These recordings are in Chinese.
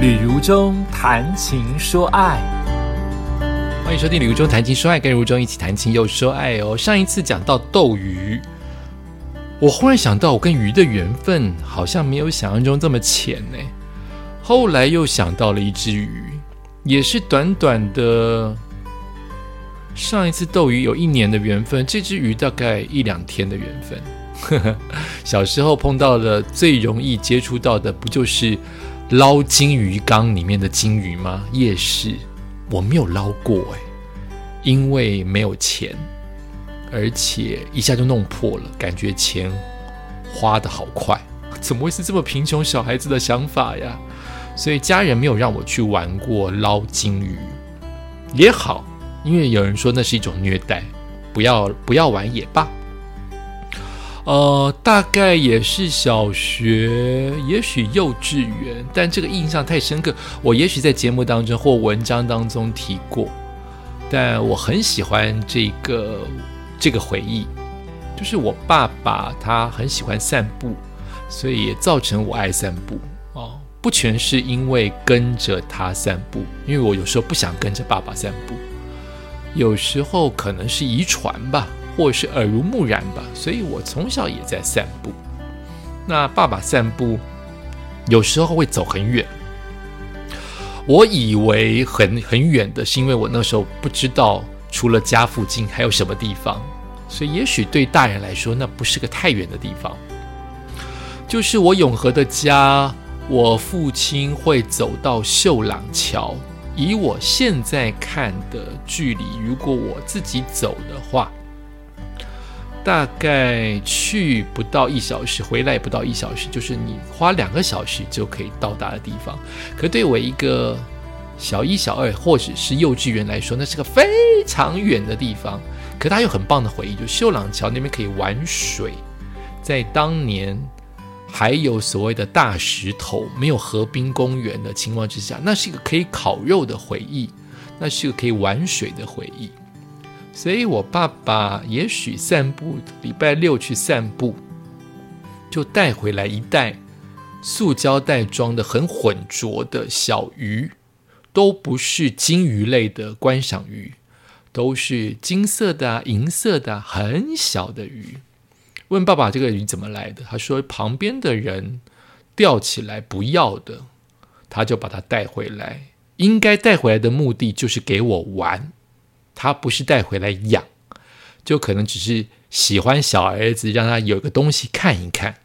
旅如中谈情说爱，欢迎收听《旅如中谈情说爱》，跟如中一起谈情又说爱哦。上一次讲到斗鱼，我忽然想到，我跟鱼的缘分好像没有想象中这么浅呢。后来又想到了一只鱼，也是短短的。上一次斗鱼有一年的缘分，这只鱼大概一两天的缘分。小时候碰到的最容易接触到的，不就是捞金鱼缸里面的金鱼吗？夜市我没有捞过哎，因为没有钱，而且一下就弄破了，感觉钱花的好快。怎么会是这么贫穷小孩子的想法呀？所以家人没有让我去玩过捞金鱼，也好。因为有人说那是一种虐待，不要不要玩也罢。呃，大概也是小学，也许幼稚园，但这个印象太深刻。我也许在节目当中或文章当中提过，但我很喜欢这个这个回忆，就是我爸爸他很喜欢散步，所以也造成我爱散步哦。不全是因为跟着他散步，因为我有时候不想跟着爸爸散步。有时候可能是遗传吧，或是耳濡目染吧，所以我从小也在散步。那爸爸散步有时候会走很远，我以为很很远的是因为我那时候不知道除了家附近还有什么地方，所以也许对大人来说那不是个太远的地方。就是我永和的家，我父亲会走到秀朗桥。以我现在看的距离，如果我自己走的话，大概去不到一小时，回来不到一小时，就是你花两个小时就可以到达的地方。可对我一个小一、小二或者是幼稚园来说，那是个非常远的地方。可它有很棒的回忆，就秀朗桥那边可以玩水，在当年。还有所谓的大石头，没有河滨公园的情况之下，那是一个可以烤肉的回忆，那是一个可以玩水的回忆。所以我爸爸也许散步，礼拜六去散步，就带回来一袋塑胶袋装的很浑浊的小鱼，都不是金鱼类的观赏鱼，都是金色的、银色的很小的鱼。问爸爸这个鱼怎么来的？他说旁边的人钓起来不要的，他就把它带回来。应该带回来的目的就是给我玩，他不是带回来养，就可能只是喜欢小儿子，让他有个东西看一看。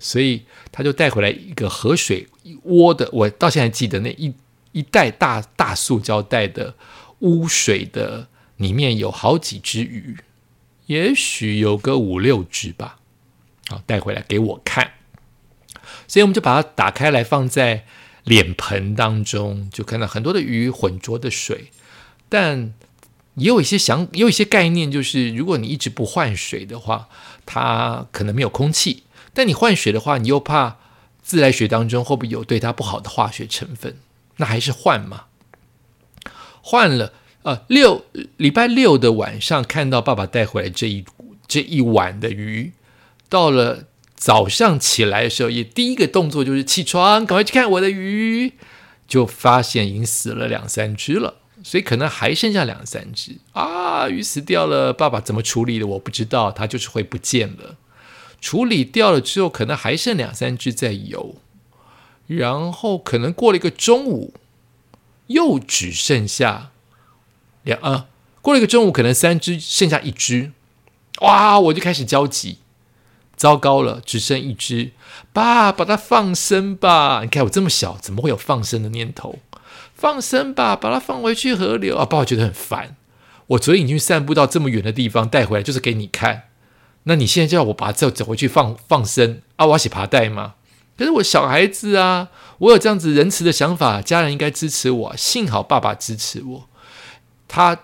所以他就带回来一个河水窝的，我到现在记得那一一袋大大塑胶袋的污水的，里面有好几只鱼。也许有个五六只吧，好带回来给我看，所以我们就把它打开来放在脸盆当中，就看到很多的鱼浑浊的水，但也有一些想，也有一些概念，就是如果你一直不换水的话，它可能没有空气；但你换水的话，你又怕自来水当中会不会有对它不好的化学成分，那还是换嘛，换了。呃，六礼拜六的晚上看到爸爸带回来这一这一碗的鱼，到了早上起来的时候，也第一个动作就是起床，赶快去看我的鱼，就发现已经死了两三只了，所以可能还剩下两三只啊，鱼死掉了，爸爸怎么处理的我不知道，它就是会不见了。处理掉了之后，可能还剩两三只在游，然后可能过了一个中午，又只剩下。两啊，过了一个中午，可能三只剩下一只，哇！我就开始焦急，糟糕了，只剩一只，爸，把它放生吧！你看我这么小，怎么会有放生的念头？放生吧，把它放回去河流啊！爸爸觉得很烦，我昨天已经散步到这么远的地方带回来，就是给你看。那你现在叫我把它走走回去放放生啊？我要洗爬带吗？可是我小孩子啊，我有这样子仁慈的想法，家人应该支持我。幸好爸爸支持我。他，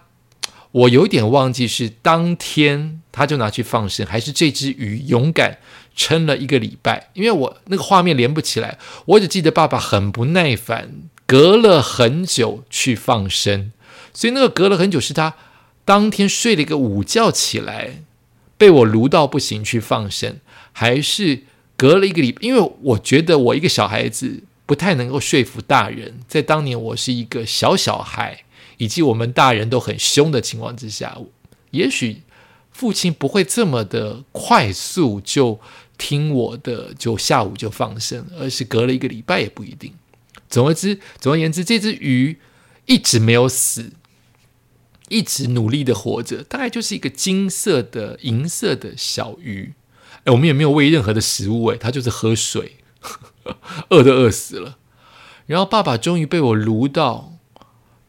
我有点忘记是当天他就拿去放生，还是这只鱼勇敢撑了一个礼拜？因为我那个画面连不起来，我只记得爸爸很不耐烦，隔了很久去放生，所以那个隔了很久是他当天睡了一个午觉起来，被我撸到不行去放生，还是隔了一个礼拜？因为我觉得我一个小孩子不太能够说服大人。在当年我是一个小小孩，以及我们大人都很凶的情况之下，也许父亲不会这么的快速就听我的，就下午就放生，而是隔了一个礼拜也不一定。总而之，总而言之，这只鱼一直没有死。一直努力的活着，大概就是一个金色的、银色的小鱼。哎，我们也没有喂任何的食物，哎，它就是喝水，饿都饿死了。然后爸爸终于被我撸到，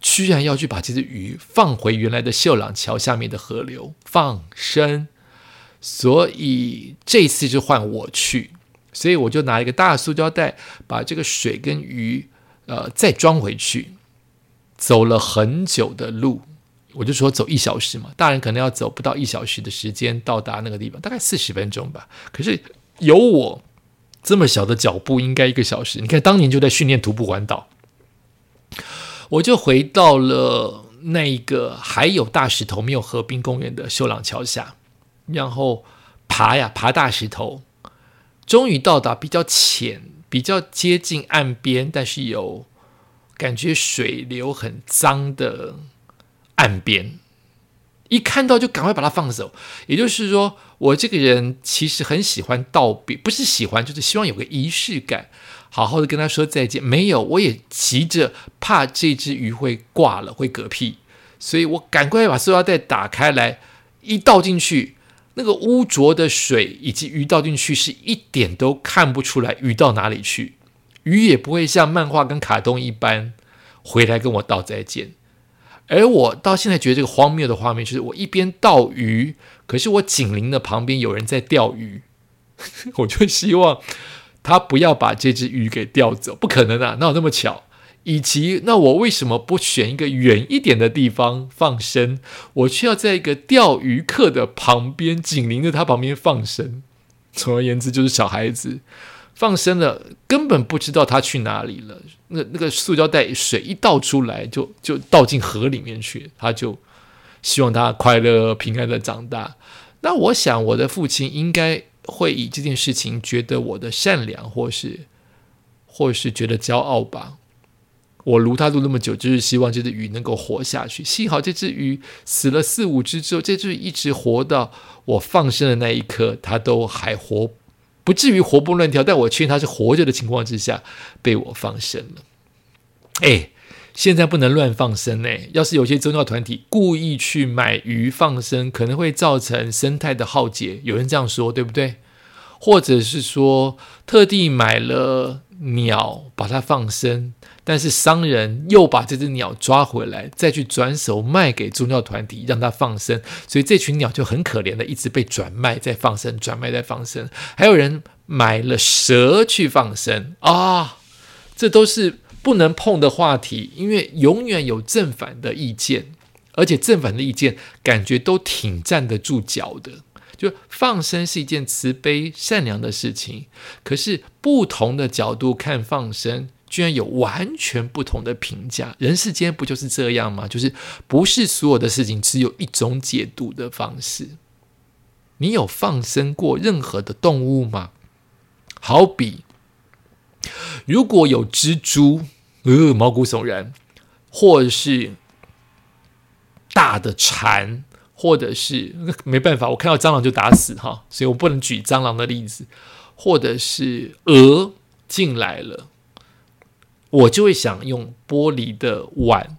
居然要去把这只鱼放回原来的秀朗桥下面的河流放生。所以这次就换我去，所以我就拿一个大塑胶袋，把这个水跟鱼，呃，再装回去。走了很久的路。我就说走一小时嘛，大人可能要走不到一小时的时间到达那个地方，大概四十分钟吧。可是有我这么小的脚步，应该一个小时。你看当年就在训练徒步环岛，我就回到了那一个还有大石头没有河滨公园的秀朗桥下，然后爬呀爬大石头，终于到达比较浅、比较接近岸边，但是有感觉水流很脏的。岸边一看到就赶快把它放走，也就是说，我这个人其实很喜欢道别，不是喜欢，就是希望有个仪式感，好好的跟他说再见。没有，我也急着怕这只鱼会挂了，会嗝屁，所以我赶快把塑料袋打开来，一倒进去，那个污浊的水以及鱼倒进去，是一点都看不出来鱼到哪里去，鱼也不会像漫画跟卡通一般回来跟我道再见。而我到现在觉得这个荒谬的画面，就是我一边钓鱼，可是我紧邻的旁边有人在钓鱼，我就希望他不要把这只鱼给钓走，不可能啊，哪有那么巧？以及那我为什么不选一个远一点的地方放生，我却要在一个钓鱼客的旁边紧邻着他旁边放生？总而言之，就是小孩子。放生了，根本不知道他去哪里了。那那个塑胶袋水一倒出来，就就倒进河里面去。他就希望他快乐平安的长大。那我想，我的父亲应该会以这件事情觉得我的善良，或是或是觉得骄傲吧。我撸他撸那么久，就是希望这只鱼能够活下去。幸好这只鱼死了四五只之后，这只一直活到我放生的那一刻，它都还活。不至于活蹦乱跳，但我确定它是活着的情况之下被我放生了。哎，现在不能乱放生哎！要是有些宗教团体故意去买鱼放生，可能会造成生态的浩劫。有人这样说，对不对？或者是说特地买了鸟把它放生。但是商人又把这只鸟抓回来，再去转手卖给宗教团体，让它放生，所以这群鸟就很可怜的，一直被转卖再放生，转卖再放生。还有人买了蛇去放生啊，这都是不能碰的话题，因为永远有正反的意见，而且正反的意见感觉都挺站得住脚的。就放生是一件慈悲善良的事情，可是不同的角度看放生。居然有完全不同的评价，人世间不就是这样吗？就是不是所有的事情只有一种解读的方式。你有放生过任何的动物吗？好比，如果有蜘蛛，呃，毛骨悚然；或者是大的蝉，或者是没办法，我看到蟑螂就打死哈，所以我不能举蟑螂的例子。或者是鹅进来了。我就会想用玻璃的碗、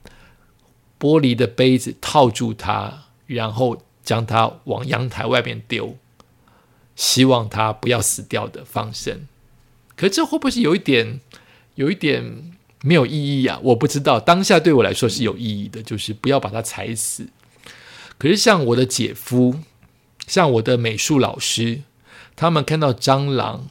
玻璃的杯子套住它，然后将它往阳台外面丢，希望它不要死掉的放生。可这会不会是有一点、有一点没有意义啊？我不知道。当下对我来说是有意义的，就是不要把它踩死。可是像我的姐夫、像我的美术老师，他们看到蟑螂。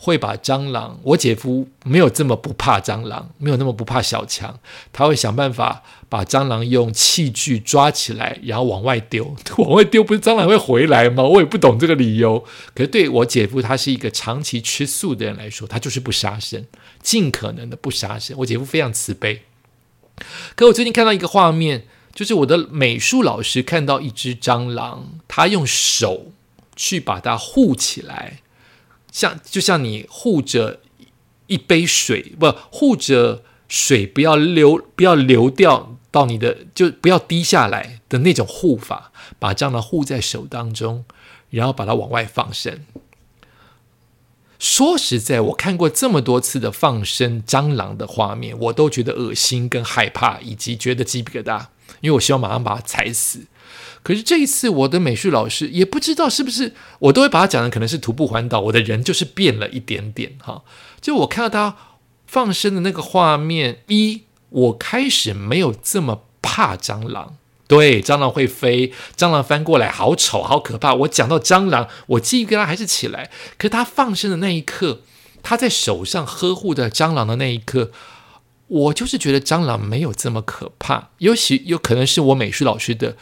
会把蟑螂，我姐夫没有这么不怕蟑螂，没有那么不怕小强，他会想办法把蟑螂用器具抓起来，然后往外丢。往外丢不是蟑螂会回来吗？我也不懂这个理由。可是对我姐夫，他是一个长期吃素的人来说，他就是不杀生，尽可能的不杀生。我姐夫非常慈悲。可我最近看到一个画面，就是我的美术老师看到一只蟑螂，他用手去把它护起来。像就像你护着一杯水，不护着水不要流，不要流掉到你的，就不要滴下来的那种护法，把蟑螂护在手当中，然后把它往外放生。说实在，我看过这么多次的放生蟑螂的画面，我都觉得恶心、跟害怕，以及觉得鸡皮疙瘩，因为我希望马上把它踩死。可是这一次，我的美术老师也不知道是不是，我都会把它讲的可能是徒步环岛，我的人就是变了一点点哈。就我看到他放生的那个画面，一我开始没有这么怕蟑螂。对，蟑螂会飞，蟑螂翻过来，好丑，好可怕。我讲到蟑螂，我记忆跟他还是起来。可是他放生的那一刻，他在手上呵护的蟑螂的那一刻，我就是觉得蟑螂没有这么可怕。尤其有可能是我美术老师的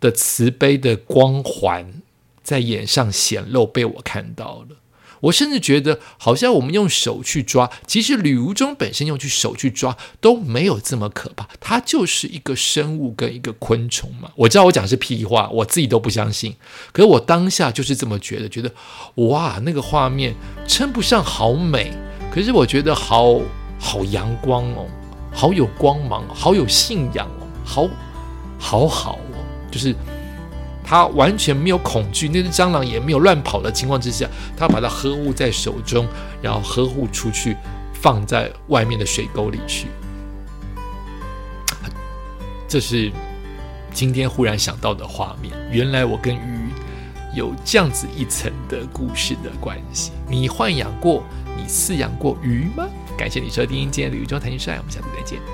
的慈悲的光环在眼上显露，被我看到了。我甚至觉得，好像我们用手去抓，其实吕如中本身用去手去抓都没有这么可怕，它就是一个生物跟一个昆虫嘛。我知道我讲的是屁话，我自己都不相信，可是我当下就是这么觉得，觉得哇，那个画面称不上好美，可是我觉得好好阳光哦，好有光芒，好有信仰哦，好好好哦，就是。他完全没有恐惧，那只蟑螂也没有乱跑的情况之下，他把它呵护在手中，然后呵护出去，放在外面的水沟里去。这是今天忽然想到的画面。原来我跟鱼有这样子一层的故事的关系。你豢养过、你饲养过鱼吗？感谢你收听今天的宇宙谈心帅，我们下次再见。